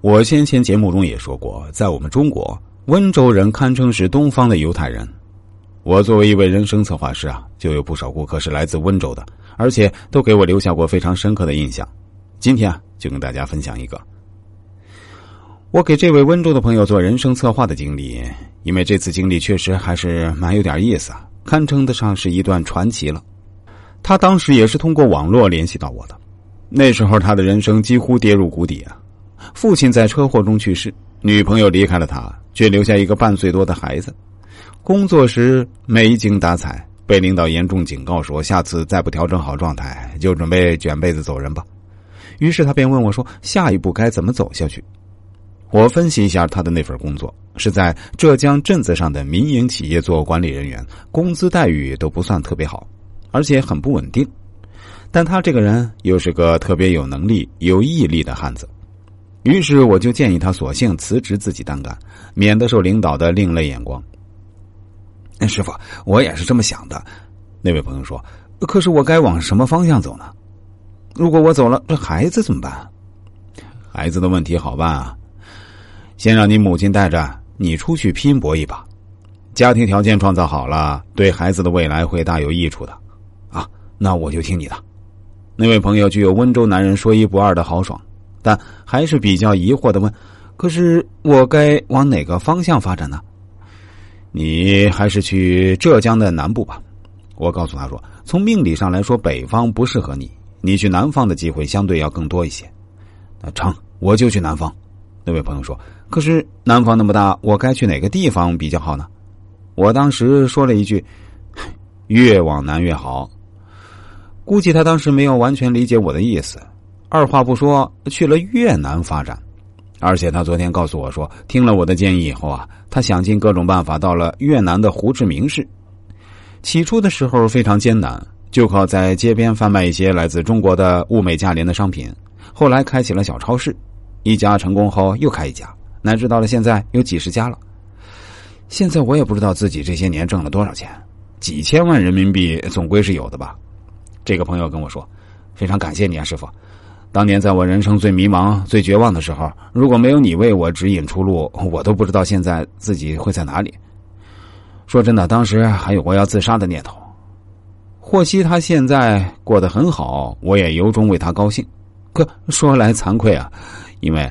我先前节目中也说过，在我们中国，温州人堪称是东方的犹太人。我作为一位人生策划师啊，就有不少顾客是来自温州的，而且都给我留下过非常深刻的印象。今天啊，就跟大家分享一个我给这位温州的朋友做人生策划的经历，因为这次经历确实还是蛮有点意思啊，堪称得上是一段传奇了。他当时也是通过网络联系到我的，那时候他的人生几乎跌入谷底啊。父亲在车祸中去世，女朋友离开了他，却留下一个半岁多的孩子。工作时没精打采，被领导严重警告说：“下次再不调整好状态，就准备卷被子走人吧。”于是他便问我说：“下一步该怎么走下去？”我分析一下他的那份工作是在浙江镇子上的民营企业做管理人员，工资待遇都不算特别好，而且很不稳定。但他这个人又是个特别有能力、有毅力的汉子。于是我就建议他索性辞职自己单干，免得受领导的另类眼光。师傅，我也是这么想的。那位朋友说：“可是我该往什么方向走呢？如果我走了，这孩子怎么办？孩子的问题好办啊，先让你母亲带着你出去拼搏一把，家庭条件创造好了，对孩子的未来会大有益处的。啊，那我就听你的。”那位朋友具有温州男人说一不二的豪爽。但还是比较疑惑的问：“可是我该往哪个方向发展呢？”你还是去浙江的南部吧。我告诉他说：“从命理上来说，北方不适合你，你去南方的机会相对要更多一些。”那成，我就去南方。那位朋友说：“可是南方那么大，我该去哪个地方比较好呢？”我当时说了一句：“越往南越好。”估计他当时没有完全理解我的意思。二话不说去了越南发展，而且他昨天告诉我说，听了我的建议以后啊，他想尽各种办法到了越南的胡志明市。起初的时候非常艰难，就靠在街边贩卖一些来自中国的物美价廉的商品。后来开启了小超市，一家成功后又开一家，乃至到了现在有几十家了。现在我也不知道自己这些年挣了多少钱，几千万人民币总归是有的吧。这个朋友跟我说，非常感谢你啊，师傅。当年在我人生最迷茫、最绝望的时候，如果没有你为我指引出路，我都不知道现在自己会在哪里。说真的，当时还有过要自杀的念头。霍希他现在过得很好，我也由衷为他高兴。可说来惭愧啊，因为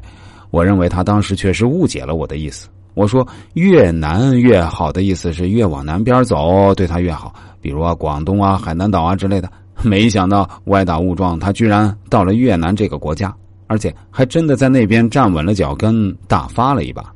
我认为他当时确实误解了我的意思。我说越南越好的意思是越往南边走对他越好，比如啊广东啊海南岛啊之类的。没想到歪打误撞，他居然到了越南这个国家，而且还真的在那边站稳了脚跟，大发了一把。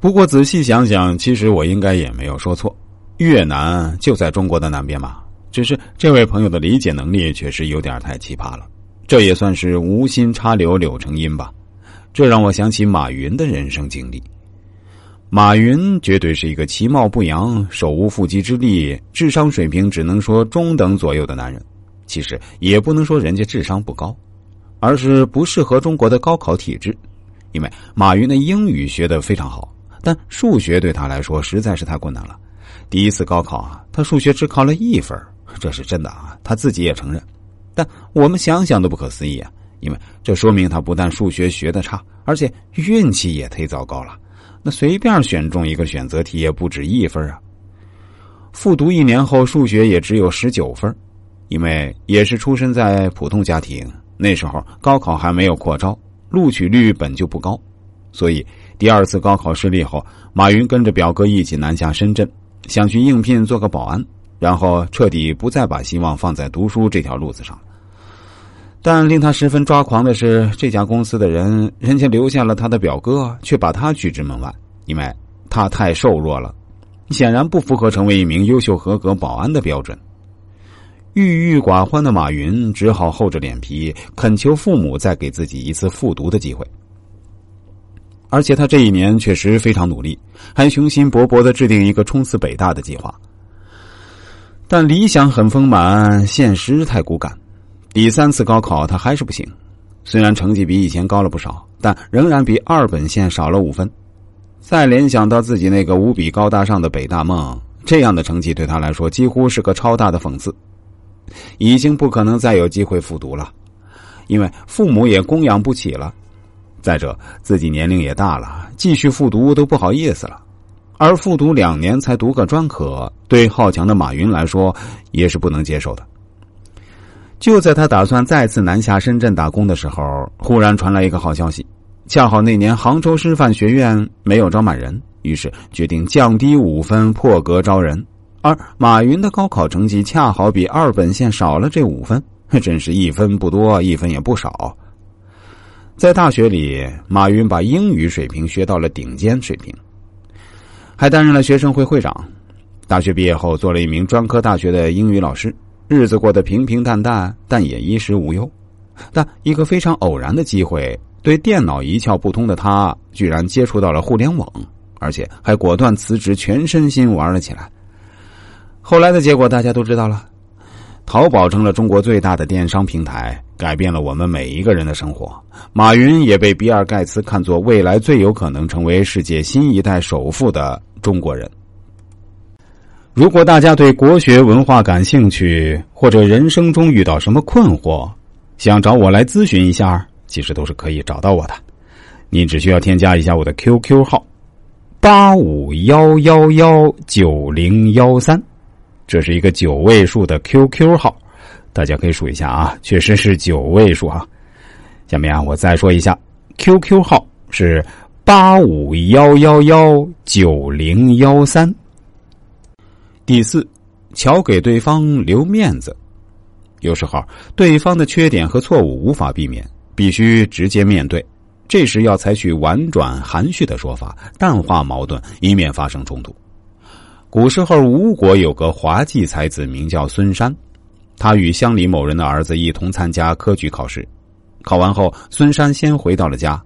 不过仔细想想，其实我应该也没有说错，越南就在中国的南边嘛。只是这位朋友的理解能力确实有点太奇葩了，这也算是无心插柳柳成荫吧。这让我想起马云的人生经历。马云绝对是一个其貌不扬、手无缚鸡之力、智商水平只能说中等左右的男人。其实也不能说人家智商不高，而是不适合中国的高考体制。因为马云的英语学得非常好，但数学对他来说实在是太困难了。第一次高考啊，他数学只考了一分，这是真的啊，他自己也承认。但我们想想都不可思议啊，因为这说明他不但数学学得差，而且运气也忒糟糕了。那随便选中一个选择题也不止一分啊！复读一年后，数学也只有十九分，因为也是出身在普通家庭，那时候高考还没有扩招，录取率本就不高，所以第二次高考失利后，马云跟着表哥一起南下深圳，想去应聘做个保安，然后彻底不再把希望放在读书这条路子上了。但令他十分抓狂的是，这家公司的人，人家留下了他的表哥，却把他拒之门外，因为他太瘦弱了，显然不符合成为一名优秀合格保安的标准。郁郁寡欢的马云只好厚着脸皮恳求父母再给自己一次复读的机会。而且他这一年确实非常努力，还雄心勃勃的制定一个冲刺北大的计划。但理想很丰满，现实太骨感。第三次高考，他还是不行。虽然成绩比以前高了不少，但仍然比二本线少了五分。再联想到自己那个无比高大上的北大梦，这样的成绩对他来说几乎是个超大的讽刺。已经不可能再有机会复读了。因为父母也供养不起了。再者，自己年龄也大了，继续复读都不好意思了。而复读两年才读个专科，对好强的马云来说也是不能接受的。就在他打算再次南下深圳打工的时候，忽然传来一个好消息：恰好那年杭州师范学院没有招满人，于是决定降低五分破格招人。而马云的高考成绩恰好比二本线少了这五分，真是一分不多，一分也不少。在大学里，马云把英语水平学到了顶尖水平，还担任了学生会会长。大学毕业后，做了一名专科大学的英语老师。日子过得平平淡淡，但也衣食无忧。但一个非常偶然的机会，对电脑一窍不通的他，居然接触到了互联网，而且还果断辞职，全身心玩了起来。后来的结果大家都知道了，淘宝成了中国最大的电商平台，改变了我们每一个人的生活。马云也被比尔盖茨看作未来最有可能成为世界新一代首富的中国人。如果大家对国学文化感兴趣，或者人生中遇到什么困惑，想找我来咨询一下，其实都是可以找到我的。您只需要添加一下我的 QQ 号：八五幺幺幺九零幺三，这是一个九位数的 QQ 号，大家可以数一下啊，确实是九位数啊。下面啊，我再说一下，QQ 号是八五幺幺幺九零幺三。第四，巧给对方留面子。有时候，对方的缺点和错误无法避免，必须直接面对。这时要采取婉转含蓄的说法，淡化矛盾，以免发生冲突。古时候，吴国有个滑稽才子，名叫孙山。他与乡里某人的儿子一同参加科举考试。考完后，孙山先回到了家。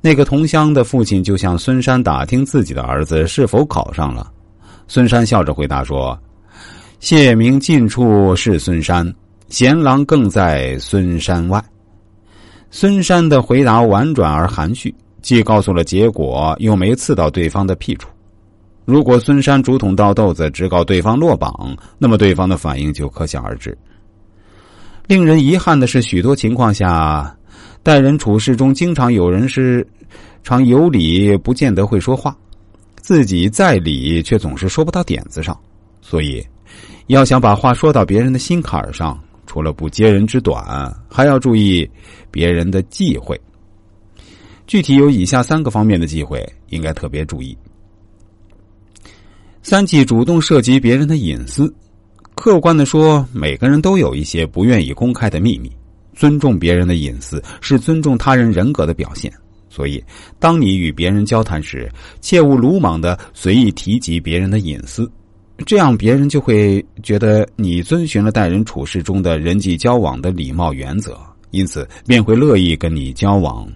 那个同乡的父亲就向孙山打听自己的儿子是否考上了。孙山笑着回答说：“谢明近处是孙山，贤郎更在孙山外。”孙山的回答婉转而含蓄，既告诉了结果，又没刺到对方的屁处。如果孙山竹筒倒豆子，直告对方落榜，那么对方的反应就可想而知。令人遗憾的是，许多情况下，待人处事中，经常有人是常有理，不见得会说话。自己在理，却总是说不到点子上，所以要想把话说到别人的心坎上，除了不揭人之短，还要注意别人的忌讳。具体有以下三个方面的忌讳，应该特别注意：三忌主动涉及别人的隐私。客观的说，每个人都有一些不愿意公开的秘密。尊重别人的隐私，是尊重他人人格的表现。所以，当你与别人交谈时，切勿鲁莽的随意提及别人的隐私，这样别人就会觉得你遵循了待人处事中的人际交往的礼貌原则，因此便会乐意跟你交往。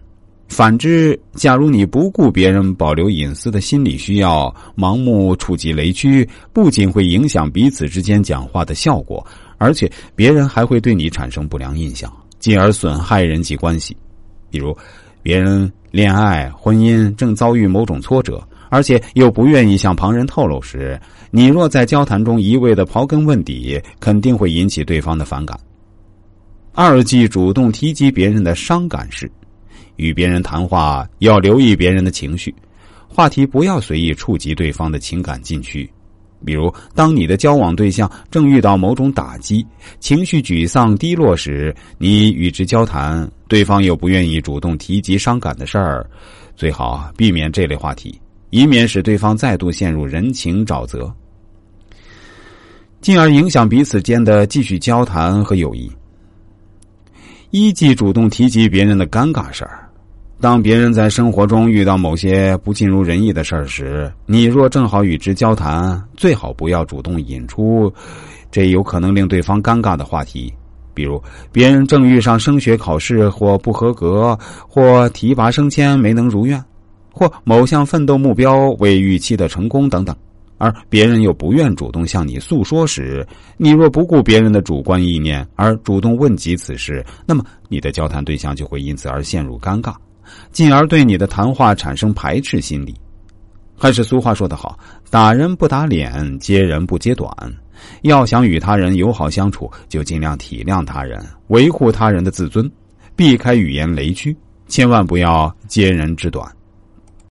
反之，假如你不顾别人保留隐私的心理需要，盲目触及雷区，不仅会影响彼此之间讲话的效果，而且别人还会对你产生不良印象，进而损害人际关系。比如，别人。恋爱、婚姻正遭遇某种挫折，而且又不愿意向旁人透露时，你若在交谈中一味的刨根问底，肯定会引起对方的反感。二忌主动提及别人的伤感事，与别人谈话要留意别人的情绪，话题不要随意触及对方的情感禁区。比如，当你的交往对象正遇到某种打击，情绪沮丧、低落时，你与之交谈，对方又不愿意主动提及伤感的事儿，最好避免这类话题，以免使对方再度陷入人情沼泽，进而影响彼此间的继续交谈和友谊。一忌主动提及别人的尴尬事儿。当别人在生活中遇到某些不尽如人意的事儿时，你若正好与之交谈，最好不要主动引出这有可能令对方尴尬的话题。比如，别人正遇上升学考试或不合格，或提拔升迁没能如愿，或某项奋斗目标未预期的成功等等，而别人又不愿主动向你诉说时，你若不顾别人的主观意念而主动问及此事，那么你的交谈对象就会因此而陷入尴尬。进而对你的谈话产生排斥心理，还是俗话说得好：“打人不打脸，揭人不揭短。”要想与他人友好相处，就尽量体谅他人，维护他人的自尊，避开语言雷区，千万不要揭人之短。